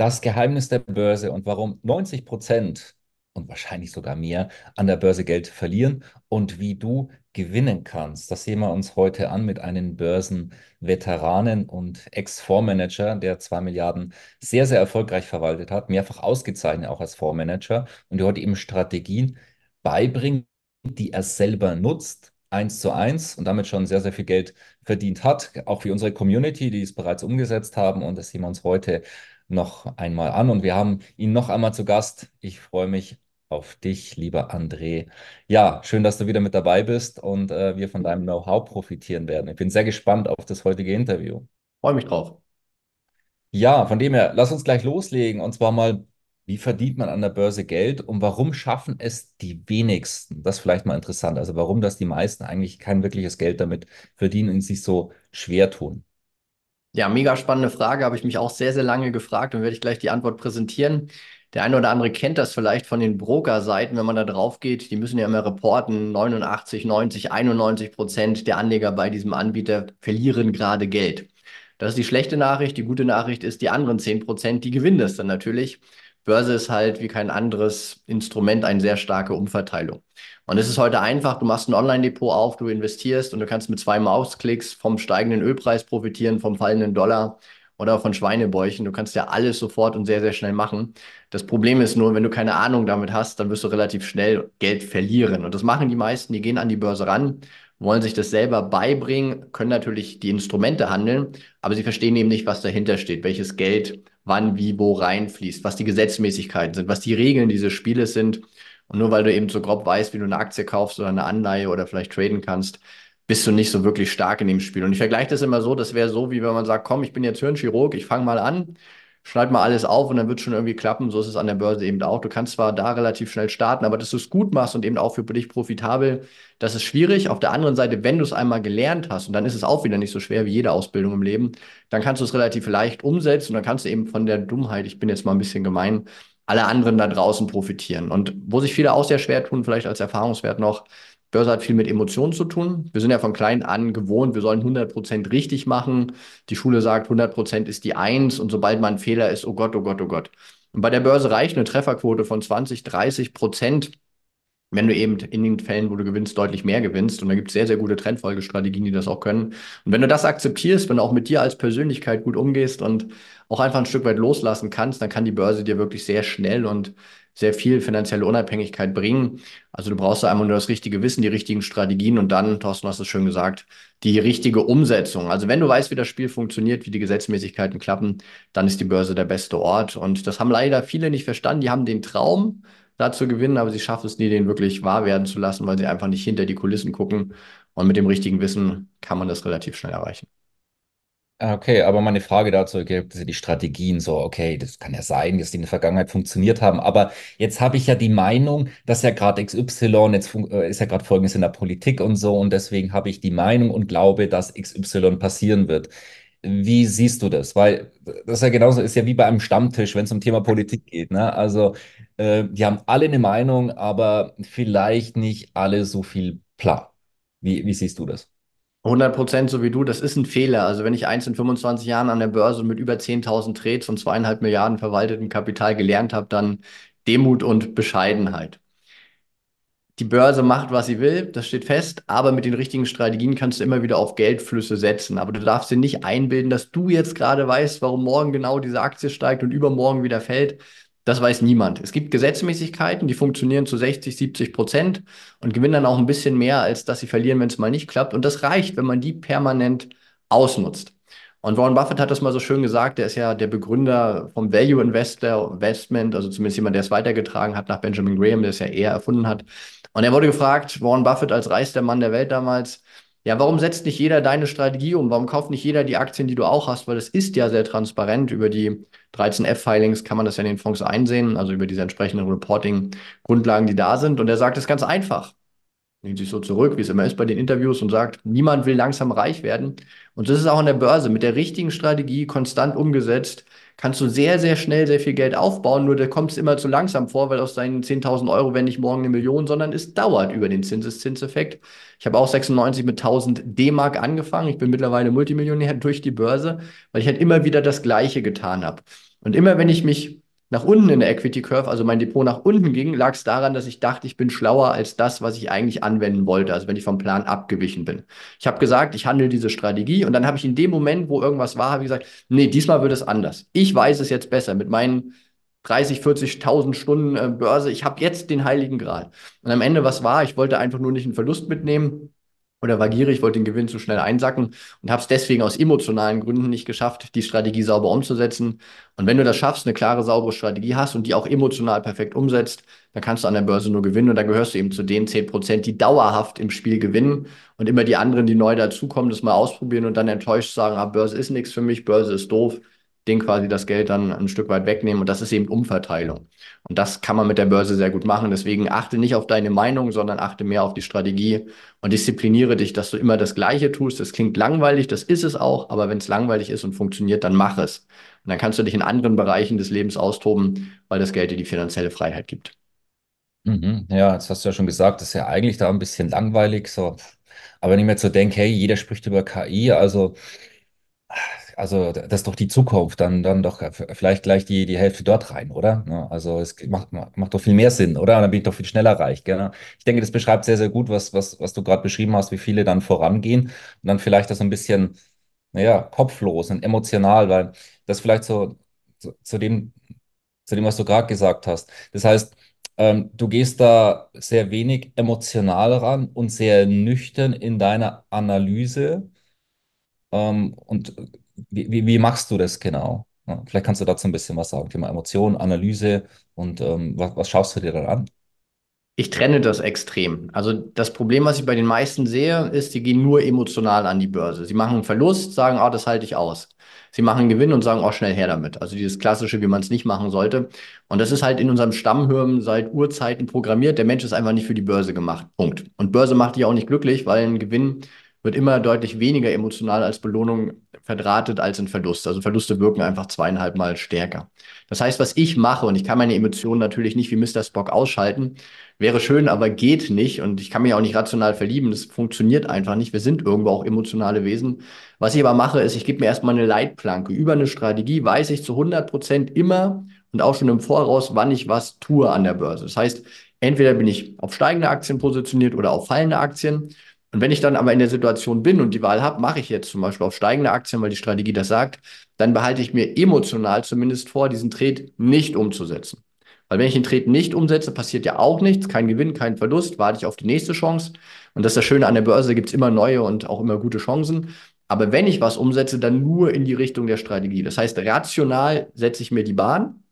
das Geheimnis der Börse und warum 90 Prozent und wahrscheinlich sogar mehr an der Börse Geld verlieren und wie du gewinnen kannst. Das sehen wir uns heute an mit einem Börsenveteranen und Ex-Fondsmanager, der zwei Milliarden sehr, sehr erfolgreich verwaltet hat, mehrfach ausgezeichnet auch als Fondsmanager und der heute eben Strategien beibringt, die er selber nutzt, eins zu eins und damit schon sehr, sehr viel Geld verdient hat. Auch wie unsere Community, die es bereits umgesetzt haben. Und das sehen wir uns heute noch einmal an und wir haben ihn noch einmal zu Gast. Ich freue mich auf dich, lieber André. Ja, schön, dass du wieder mit dabei bist und äh, wir von deinem Know-how profitieren werden. Ich bin sehr gespannt auf das heutige Interview. Freue mich drauf. Ja, von dem her, lass uns gleich loslegen und zwar mal, wie verdient man an der Börse Geld und warum schaffen es die wenigsten? Das ist vielleicht mal interessant. Also warum das die meisten eigentlich kein wirkliches Geld damit verdienen und sich so schwer tun. Ja, mega spannende Frage, habe ich mich auch sehr, sehr lange gefragt und werde ich gleich die Antwort präsentieren. Der eine oder andere kennt das vielleicht von den Broker-Seiten, wenn man da drauf geht. Die müssen ja immer reporten, 89, 90, 91 Prozent der Anleger bei diesem Anbieter verlieren gerade Geld. Das ist die schlechte Nachricht. Die gute Nachricht ist, die anderen 10 Prozent, die gewinnen das dann natürlich. Börse ist halt wie kein anderes Instrument eine sehr starke Umverteilung. Und es ist heute einfach, du machst ein Online-Depot auf, du investierst und du kannst mit zwei Mausklicks vom steigenden Ölpreis profitieren, vom fallenden Dollar oder von Schweinebäuchen. Du kannst ja alles sofort und sehr, sehr schnell machen. Das Problem ist nur, wenn du keine Ahnung damit hast, dann wirst du relativ schnell Geld verlieren. Und das machen die meisten, die gehen an die Börse ran, wollen sich das selber beibringen, können natürlich die Instrumente handeln, aber sie verstehen eben nicht, was dahinter steht, welches Geld wann, wie, wo reinfließt, was die Gesetzmäßigkeiten sind, was die Regeln dieses Spieles sind. Und nur weil du eben so grob weißt, wie du eine Aktie kaufst oder eine Anleihe oder vielleicht traden kannst, bist du nicht so wirklich stark in dem Spiel. Und ich vergleiche das immer so, das wäre so, wie wenn man sagt, komm, ich bin jetzt Hirnchirurg, ich fange mal an, schneid mal alles auf und dann wird schon irgendwie klappen. So ist es an der Börse eben auch. Du kannst zwar da relativ schnell starten, aber dass du es gut machst und eben auch für dich profitabel, das ist schwierig. Auf der anderen Seite, wenn du es einmal gelernt hast, und dann ist es auch wieder nicht so schwer wie jede Ausbildung im Leben, dann kannst du es relativ leicht umsetzen und dann kannst du eben von der Dummheit, ich bin jetzt mal ein bisschen gemein, alle anderen da draußen profitieren. Und wo sich viele auch sehr schwer tun, vielleicht als Erfahrungswert noch, Börse hat viel mit Emotionen zu tun. Wir sind ja von klein an gewohnt, wir sollen 100% richtig machen. Die Schule sagt, 100% ist die Eins und sobald man ein Fehler ist, oh Gott, oh Gott, oh Gott. Und bei der Börse reicht eine Trefferquote von 20, 30 Prozent, wenn du eben in den Fällen, wo du gewinnst, deutlich mehr gewinnst. Und da gibt es sehr, sehr gute Trendfolgestrategien, die das auch können. Und wenn du das akzeptierst, wenn du auch mit dir als Persönlichkeit gut umgehst und auch einfach ein Stück weit loslassen kannst, dann kann die Börse dir wirklich sehr schnell und sehr viel finanzielle Unabhängigkeit bringen. Also du brauchst da einmal nur das richtige Wissen, die richtigen Strategien und dann, Thorsten, hast du es schön gesagt, die richtige Umsetzung. Also wenn du weißt, wie das Spiel funktioniert, wie die Gesetzmäßigkeiten klappen, dann ist die Börse der beste Ort. Und das haben leider viele nicht verstanden. Die haben den Traum, da zu gewinnen, aber sie schaffen es nie, den wirklich wahr werden zu lassen, weil sie einfach nicht hinter die Kulissen gucken. Und mit dem richtigen Wissen kann man das relativ schnell erreichen. Ah, okay, aber meine Frage dazu gibt es die Strategien so, okay, das kann ja sein, dass die in der Vergangenheit funktioniert haben, aber jetzt habe ich ja die Meinung, dass ja gerade XY, jetzt äh, ist ja gerade Folgendes in der Politik und so und deswegen habe ich die Meinung und glaube, dass XY passieren wird. Wie siehst du das? Weil das ist ja genauso, ist ja wie bei einem Stammtisch, wenn es um Thema Politik geht. Ne? Also äh, die haben alle eine Meinung, aber vielleicht nicht alle so viel Plan. Wie, wie siehst du das? 100 Prozent so wie du, das ist ein Fehler. Also wenn ich eins in 25 Jahren an der Börse mit über 10.000 Trades und zweieinhalb Milliarden verwalteten Kapital gelernt habe, dann Demut und Bescheidenheit. Die Börse macht, was sie will, das steht fest, aber mit den richtigen Strategien kannst du immer wieder auf Geldflüsse setzen. Aber du darfst dir nicht einbilden, dass du jetzt gerade weißt, warum morgen genau diese Aktie steigt und übermorgen wieder fällt. Das weiß niemand. Es gibt Gesetzmäßigkeiten, die funktionieren zu 60, 70 Prozent und gewinnen dann auch ein bisschen mehr, als dass sie verlieren, wenn es mal nicht klappt. Und das reicht, wenn man die permanent ausnutzt. Und Warren Buffett hat das mal so schön gesagt, der ist ja der Begründer vom Value Investor Investment, also zumindest jemand, der es weitergetragen hat nach Benjamin Graham, der es ja eher erfunden hat. Und er wurde gefragt, Warren Buffett als reichster Mann der Welt damals, Ja, warum setzt nicht jeder deine Strategie um? Warum kauft nicht jeder die Aktien, die du auch hast? Weil das ist ja sehr transparent. Über die 13F-Filings kann man das ja in den Fonds einsehen, also über diese entsprechenden Reporting-Grundlagen, die da sind. Und er sagt es ganz einfach. Lehnt sich so zurück, wie es immer ist bei den Interviews und sagt, niemand will langsam reich werden. Und das ist auch an der Börse. Mit der richtigen Strategie, konstant umgesetzt, kannst du sehr, sehr schnell sehr viel Geld aufbauen, nur da kommt es immer zu langsam vor, weil aus deinen 10.000 Euro werden nicht morgen eine Million, sondern es dauert über den Zinseszinseffekt. Ich habe auch 96 mit 1000 D-Mark angefangen. Ich bin mittlerweile Multimillionär durch die Börse, weil ich halt immer wieder das Gleiche getan habe. Und immer wenn ich mich nach unten in der Equity Curve, also mein Depot nach unten ging, lag es daran, dass ich dachte, ich bin schlauer als das, was ich eigentlich anwenden wollte, also wenn ich vom Plan abgewichen bin. Ich habe gesagt, ich handle diese Strategie und dann habe ich in dem Moment, wo irgendwas war, habe ich gesagt, nee, diesmal wird es anders. Ich weiß es jetzt besser mit meinen 30, 40.000 Stunden äh, Börse. Ich habe jetzt den heiligen Gral. Und am Ende, was war? Ich wollte einfach nur nicht einen Verlust mitnehmen oder war gierig, wollte den Gewinn zu schnell einsacken und habe es deswegen aus emotionalen Gründen nicht geschafft, die Strategie sauber umzusetzen. Und wenn du das schaffst, eine klare, saubere Strategie hast und die auch emotional perfekt umsetzt, dann kannst du an der Börse nur gewinnen und dann gehörst du eben zu den 10 Prozent, die dauerhaft im Spiel gewinnen und immer die anderen, die neu dazukommen, das mal ausprobieren und dann enttäuscht sagen, ah, Börse ist nichts für mich, Börse ist doof denen quasi das Geld dann ein Stück weit wegnehmen. Und das ist eben Umverteilung. Und das kann man mit der Börse sehr gut machen. Deswegen achte nicht auf deine Meinung, sondern achte mehr auf die Strategie und diszipliniere dich, dass du immer das Gleiche tust. Das klingt langweilig, das ist es auch, aber wenn es langweilig ist und funktioniert, dann mach es. Und dann kannst du dich in anderen Bereichen des Lebens austoben, weil das Geld dir die finanzielle Freiheit gibt. Mhm. Ja, jetzt hast du ja schon gesagt, das ist ja eigentlich da ein bisschen langweilig. So. Aber wenn ich mir jetzt so denke, hey, jeder spricht über KI, also also das ist doch die Zukunft, dann, dann doch vielleicht gleich die, die Hälfte dort rein, oder? Ja, also es macht, macht doch viel mehr Sinn, oder? Dann bin ich doch viel schneller reich. Gell? Ich denke, das beschreibt sehr, sehr gut, was, was, was du gerade beschrieben hast, wie viele dann vorangehen und dann vielleicht das ein bisschen, naja, kopflos und emotional, weil das vielleicht so zu, zu dem, zu dem, was du gerade gesagt hast. Das heißt, ähm, du gehst da sehr wenig emotional ran und sehr nüchtern in deiner Analyse. Ähm, und wie, wie, machst du das genau? Vielleicht kannst du dazu ein bisschen was sagen, Thema Emotionen, Analyse und ähm, was, was schaust du dir dann an? Ich trenne das extrem. Also das Problem, was ich bei den meisten sehe, ist, die gehen nur emotional an die Börse. Sie machen einen Verlust, sagen, ah, das halte ich aus. Sie machen einen Gewinn und sagen, oh, schnell her damit. Also dieses Klassische, wie man es nicht machen sollte. Und das ist halt in unserem Stammhirn seit Urzeiten programmiert. Der Mensch ist einfach nicht für die Börse gemacht. Punkt. Und Börse macht dich auch nicht glücklich, weil ein Gewinn wird immer deutlich weniger emotional als Belohnung verdrahtet als ein Verlust. Also Verluste wirken einfach zweieinhalb Mal stärker. Das heißt, was ich mache, und ich kann meine Emotionen natürlich nicht wie Mr. Spock ausschalten, wäre schön, aber geht nicht. Und ich kann mich auch nicht rational verlieben. Das funktioniert einfach nicht. Wir sind irgendwo auch emotionale Wesen. Was ich aber mache, ist, ich gebe mir erstmal eine Leitplanke. Über eine Strategie weiß ich zu 100 Prozent immer und auch schon im Voraus, wann ich was tue an der Börse. Das heißt, entweder bin ich auf steigende Aktien positioniert oder auf fallende Aktien. Und wenn ich dann aber in der Situation bin und die Wahl habe, mache ich jetzt zum Beispiel auf steigende Aktien, weil die Strategie das sagt, dann behalte ich mir emotional zumindest vor, diesen Trade nicht umzusetzen. Weil wenn ich den Trade nicht umsetze, passiert ja auch nichts, kein Gewinn, kein Verlust, warte ich auf die nächste Chance. Und das ist das Schöne an der Börse, gibt es immer neue und auch immer gute Chancen. Aber wenn ich was umsetze, dann nur in die Richtung der Strategie. Das heißt, rational setze ich mir die Bahn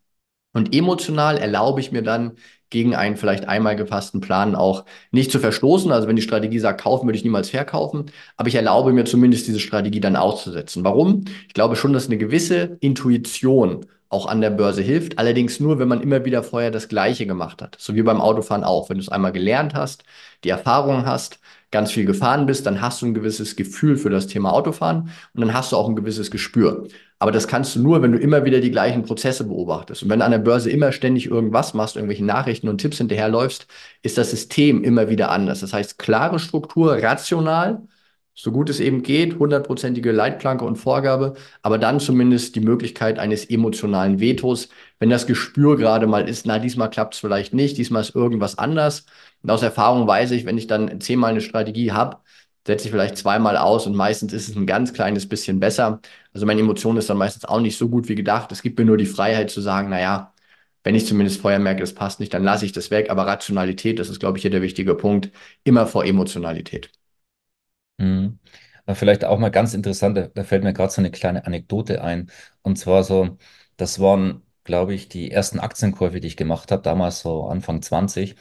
und emotional erlaube ich mir dann gegen einen vielleicht einmal gefassten Plan auch nicht zu verstoßen. Also wenn die Strategie sagt, kaufen, würde ich niemals verkaufen. Aber ich erlaube mir zumindest diese Strategie dann auszusetzen. Warum? Ich glaube schon, dass eine gewisse Intuition auch an der Börse hilft. Allerdings nur, wenn man immer wieder vorher das Gleiche gemacht hat. So wie beim Autofahren auch. Wenn du es einmal gelernt hast, die Erfahrung hast, ganz viel gefahren bist, dann hast du ein gewisses Gefühl für das Thema Autofahren und dann hast du auch ein gewisses Gespür. Aber das kannst du nur, wenn du immer wieder die gleichen Prozesse beobachtest. Und wenn du an der Börse immer ständig irgendwas machst, irgendwelche Nachrichten und Tipps hinterherläufst, ist das System immer wieder anders. Das heißt, klare Struktur, rational, so gut es eben geht, hundertprozentige Leitplanke und Vorgabe, aber dann zumindest die Möglichkeit eines emotionalen Vetos, wenn das Gespür gerade mal ist, na, diesmal klappt es vielleicht nicht, diesmal ist irgendwas anders. Und aus Erfahrung weiß ich, wenn ich dann zehnmal eine Strategie habe, setze ich vielleicht zweimal aus und meistens ist es ein ganz kleines bisschen besser. Also meine Emotion ist dann meistens auch nicht so gut wie gedacht. Es gibt mir nur die Freiheit zu sagen, naja, wenn ich zumindest vorher merke, es passt nicht, dann lasse ich das weg. Aber Rationalität, das ist, glaube ich, hier der wichtige Punkt, immer vor Emotionalität. Mhm. Vielleicht auch mal ganz interessant, da, da fällt mir gerade so eine kleine Anekdote ein. Und zwar so, das waren, glaube ich, die ersten Aktienkäufe, die ich gemacht habe, damals so Anfang 20.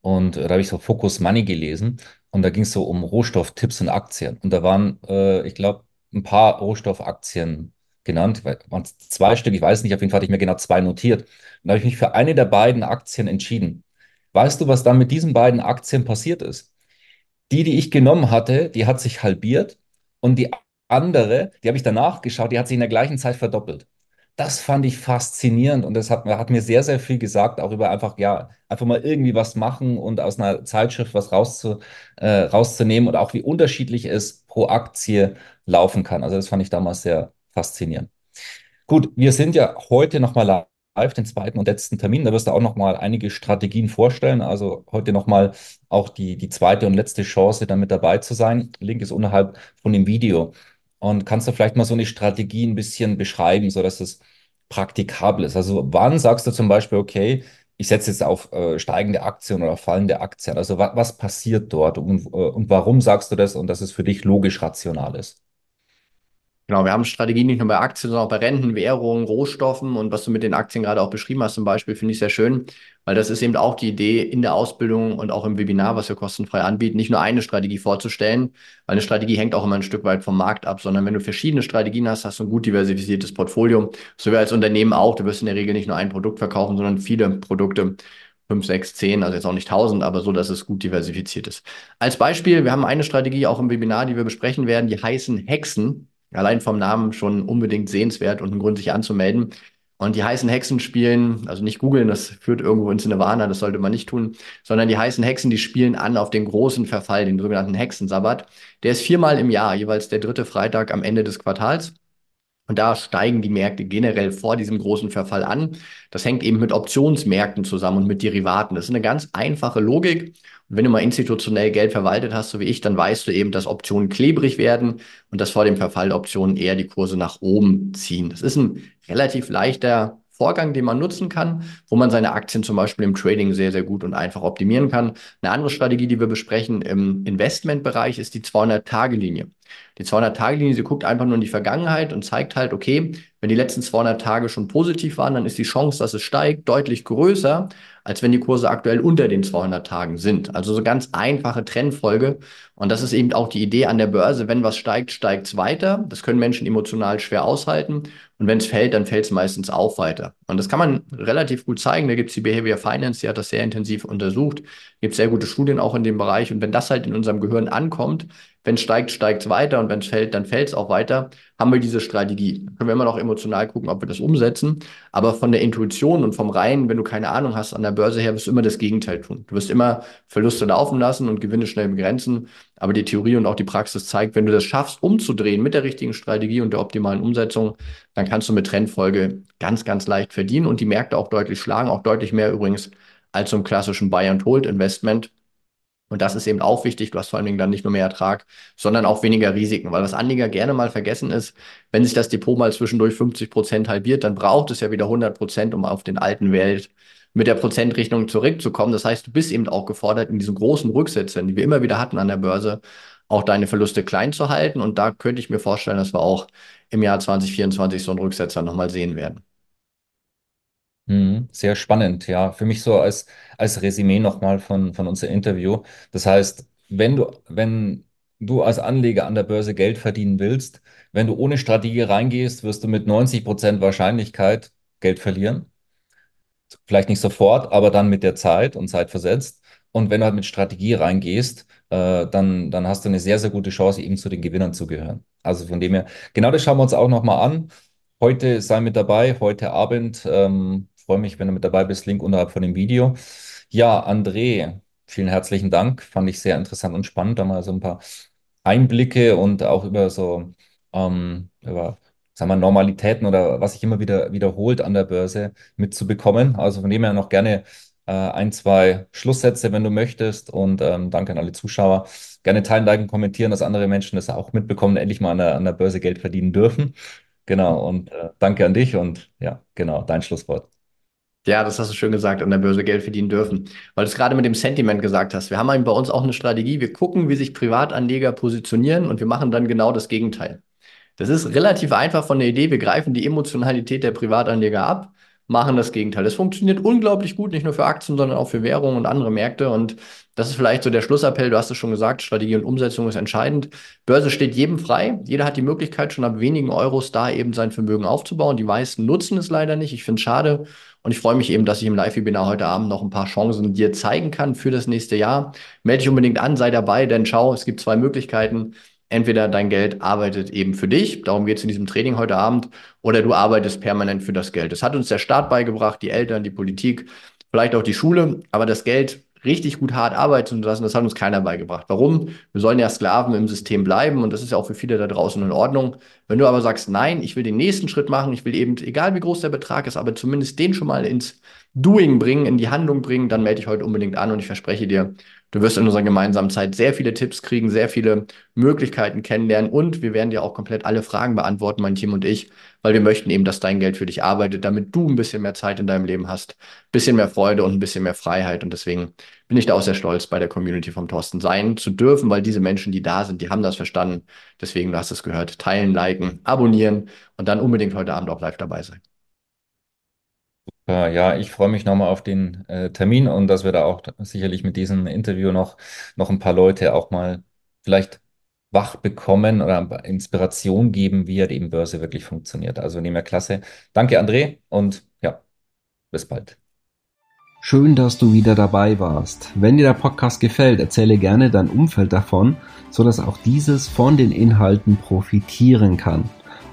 Und da habe ich so Focus Money gelesen. Und da ging es so um Rohstofftipps und Aktien. Und da waren, äh, ich glaube, ein paar Rohstoffaktien genannt, waren zwei Stück, ich weiß nicht, auf jeden Fall hatte ich mir genau zwei notiert. Und da habe ich mich für eine der beiden Aktien entschieden. Weißt du, was dann mit diesen beiden Aktien passiert ist? Die, die ich genommen hatte, die hat sich halbiert und die andere, die habe ich danach geschaut, die hat sich in der gleichen Zeit verdoppelt. Das fand ich faszinierend und das hat, hat mir sehr, sehr viel gesagt, auch über einfach, ja, einfach mal irgendwie was machen und aus einer Zeitschrift was rauszu, äh, rauszunehmen und auch wie unterschiedlich es pro Aktie laufen kann. Also das fand ich damals sehr faszinierend. Gut, wir sind ja heute nochmal live, den zweiten und letzten Termin. Da wirst du auch nochmal einige Strategien vorstellen. Also heute nochmal auch die, die zweite und letzte Chance, da mit dabei zu sein. Link ist unterhalb von dem Video. Und kannst du vielleicht mal so eine Strategie ein bisschen beschreiben, sodass es praktikabel ist? Also wann sagst du zum Beispiel, okay, ich setze jetzt auf äh, steigende Aktien oder fallende Aktien. Also wa was passiert dort und, äh, und warum sagst du das und dass es für dich logisch rational ist? Genau, wir haben Strategien nicht nur bei Aktien, sondern auch bei Renten, Währungen, Rohstoffen und was du mit den Aktien gerade auch beschrieben hast zum Beispiel, finde ich sehr schön, weil das ist eben auch die Idee in der Ausbildung und auch im Webinar, was wir kostenfrei anbieten, nicht nur eine Strategie vorzustellen, weil eine Strategie hängt auch immer ein Stück weit vom Markt ab, sondern wenn du verschiedene Strategien hast, hast du ein gut diversifiziertes Portfolio, so wie als Unternehmen auch, du wirst in der Regel nicht nur ein Produkt verkaufen, sondern viele Produkte. 5, 6, 10, also jetzt auch nicht 1000, aber so, dass es gut diversifiziert ist. Als Beispiel, wir haben eine Strategie auch im Webinar, die wir besprechen werden, die heißen Hexen. Allein vom Namen schon unbedingt sehenswert und ein Grund, sich anzumelden. Und die heißen Hexen spielen, also nicht googeln, das führt irgendwo ins Nirvana, das sollte man nicht tun, sondern die heißen Hexen, die spielen an auf den großen Verfall, den sogenannten Hexensabbat. Der ist viermal im Jahr, jeweils der dritte Freitag am Ende des Quartals. Und da steigen die Märkte generell vor diesem großen Verfall an. Das hängt eben mit Optionsmärkten zusammen und mit Derivaten. Das ist eine ganz einfache Logik. Und wenn du mal institutionell Geld verwaltet hast, so wie ich, dann weißt du eben, dass Optionen klebrig werden und dass vor dem Verfall Optionen eher die Kurse nach oben ziehen. Das ist ein relativ leichter Vorgang, den man nutzen kann, wo man seine Aktien zum Beispiel im Trading sehr, sehr gut und einfach optimieren kann. Eine andere Strategie, die wir besprechen im Investmentbereich, ist die 200-Tage-Linie. Die 200-Tage-Linie, sie guckt einfach nur in die Vergangenheit und zeigt halt, okay, wenn die letzten 200 Tage schon positiv waren, dann ist die Chance, dass es steigt, deutlich größer, als wenn die Kurse aktuell unter den 200 Tagen sind. Also so ganz einfache Trendfolge. Und das ist eben auch die Idee an der Börse. Wenn was steigt, steigt es weiter. Das können Menschen emotional schwer aushalten. Und wenn es fällt, dann fällt es meistens auch weiter. Und das kann man relativ gut zeigen. Da gibt es die Behavior Finance, die hat das sehr intensiv untersucht. Gibt sehr gute Studien auch in dem Bereich. Und wenn das halt in unserem Gehirn ankommt, wenn es steigt, steigt es weiter und wenn es fällt, dann fällt es auch weiter, haben wir diese Strategie. Dann können wir immer noch emotional gucken, ob wir das umsetzen. Aber von der Intuition und vom Reinen, wenn du keine Ahnung hast an der Börse her, wirst du immer das Gegenteil tun. Du wirst immer Verluste laufen lassen und Gewinne schnell begrenzen. Aber die Theorie und auch die Praxis zeigt, wenn du das schaffst, umzudrehen mit der richtigen Strategie und der optimalen Umsetzung, dann kannst du mit Trendfolge ganz, ganz leicht verdienen und die Märkte auch deutlich schlagen, auch deutlich mehr übrigens als zum klassischen Buy-and-Hold-Investment und das ist eben auch wichtig. Du hast vor allen Dingen dann nicht nur mehr Ertrag, sondern auch weniger Risiken. Weil was Anleger gerne mal vergessen ist, wenn sich das Depot mal zwischendurch 50 Prozent halbiert, dann braucht es ja wieder 100 Prozent, um auf den alten Welt mit der Prozentrechnung zurückzukommen. Das heißt, du bist eben auch gefordert, in diesen großen Rücksätzen, die wir immer wieder hatten an der Börse, auch deine Verluste klein zu halten. Und da könnte ich mir vorstellen, dass wir auch im Jahr 2024 so einen Rücksetzer nochmal sehen werden. Mhm, Sehr spannend, ja. Für mich so als, als Resümee nochmal von, von unserem Interview. Das heißt, wenn du, wenn du als Anleger an der Börse Geld verdienen willst, wenn du ohne Strategie reingehst, wirst du mit 90% Wahrscheinlichkeit Geld verlieren. Vielleicht nicht sofort, aber dann mit der Zeit und Zeit versetzt. Und wenn du halt mit Strategie reingehst, äh, dann, dann hast du eine sehr, sehr gute Chance, eben zu den Gewinnern zu gehören. Also von dem her, genau das schauen wir uns auch nochmal an. Heute sei mit dabei, heute Abend. Ähm, freue mich, wenn du mit dabei bist. Link unterhalb von dem Video. Ja, André, vielen herzlichen Dank. Fand ich sehr interessant und spannend, da mal so ein paar Einblicke und auch über so, ähm, über, sagen wir, Normalitäten oder was sich immer wieder wiederholt an der Börse mitzubekommen. Also von dem her noch gerne äh, ein, zwei Schlusssätze, wenn du möchtest. Und ähm, danke an alle Zuschauer. Gerne teilen, liken, kommentieren, dass andere Menschen das auch mitbekommen, endlich mal an der, an der Börse Geld verdienen dürfen. Genau, und äh, danke an dich und ja, genau, dein Schlusswort. Ja, das hast du schön gesagt, an der Börse Geld verdienen dürfen. Weil du es gerade mit dem Sentiment gesagt hast. Wir haben bei uns auch eine Strategie. Wir gucken, wie sich Privatanleger positionieren und wir machen dann genau das Gegenteil. Das ist relativ einfach von der Idee. Wir greifen die Emotionalität der Privatanleger ab machen das Gegenteil. Es funktioniert unglaublich gut, nicht nur für Aktien, sondern auch für Währungen und andere Märkte. Und das ist vielleicht so der Schlussappell. Du hast es schon gesagt, Strategie und Umsetzung ist entscheidend. Börse steht jedem frei. Jeder hat die Möglichkeit, schon ab wenigen Euros da eben sein Vermögen aufzubauen. Die meisten nutzen es leider nicht. Ich finde es schade. Und ich freue mich eben, dass ich im Live-Webinar heute Abend noch ein paar Chancen dir zeigen kann für das nächste Jahr. Melde dich unbedingt an, sei dabei, denn schau, es gibt zwei Möglichkeiten entweder dein Geld arbeitet eben für dich, darum geht es in diesem Training heute Abend, oder du arbeitest permanent für das Geld. Das hat uns der Staat beigebracht, die Eltern, die Politik, vielleicht auch die Schule, aber das Geld richtig gut hart arbeiten zu lassen, das hat uns keiner beigebracht. Warum? Wir sollen ja Sklaven im System bleiben und das ist ja auch für viele da draußen in Ordnung. Wenn du aber sagst, nein, ich will den nächsten Schritt machen, ich will eben, egal wie groß der Betrag ist, aber zumindest den schon mal ins Doing bringen, in die Handlung bringen, dann melde dich heute unbedingt an und ich verspreche dir, Du wirst in unserer gemeinsamen Zeit sehr viele Tipps kriegen, sehr viele Möglichkeiten kennenlernen und wir werden dir auch komplett alle Fragen beantworten, mein Team und ich, weil wir möchten eben, dass dein Geld für dich arbeitet, damit du ein bisschen mehr Zeit in deinem Leben hast, ein bisschen mehr Freude und ein bisschen mehr Freiheit. Und deswegen bin ich da auch sehr stolz, bei der Community vom Thorsten sein zu dürfen, weil diese Menschen, die da sind, die haben das verstanden. Deswegen, du hast es gehört, teilen, liken, abonnieren und dann unbedingt heute Abend auch live dabei sein. Ja, ich freue mich nochmal auf den äh, Termin und dass wir da auch sicherlich mit diesem Interview noch, noch ein paar Leute auch mal vielleicht wach bekommen oder Inspiration geben, wie ja eben Börse wirklich funktioniert. Also nehmen wir klasse. Danke, André, und ja, bis bald. Schön, dass du wieder dabei warst. Wenn dir der Podcast gefällt, erzähle gerne dein Umfeld davon, sodass auch dieses von den Inhalten profitieren kann.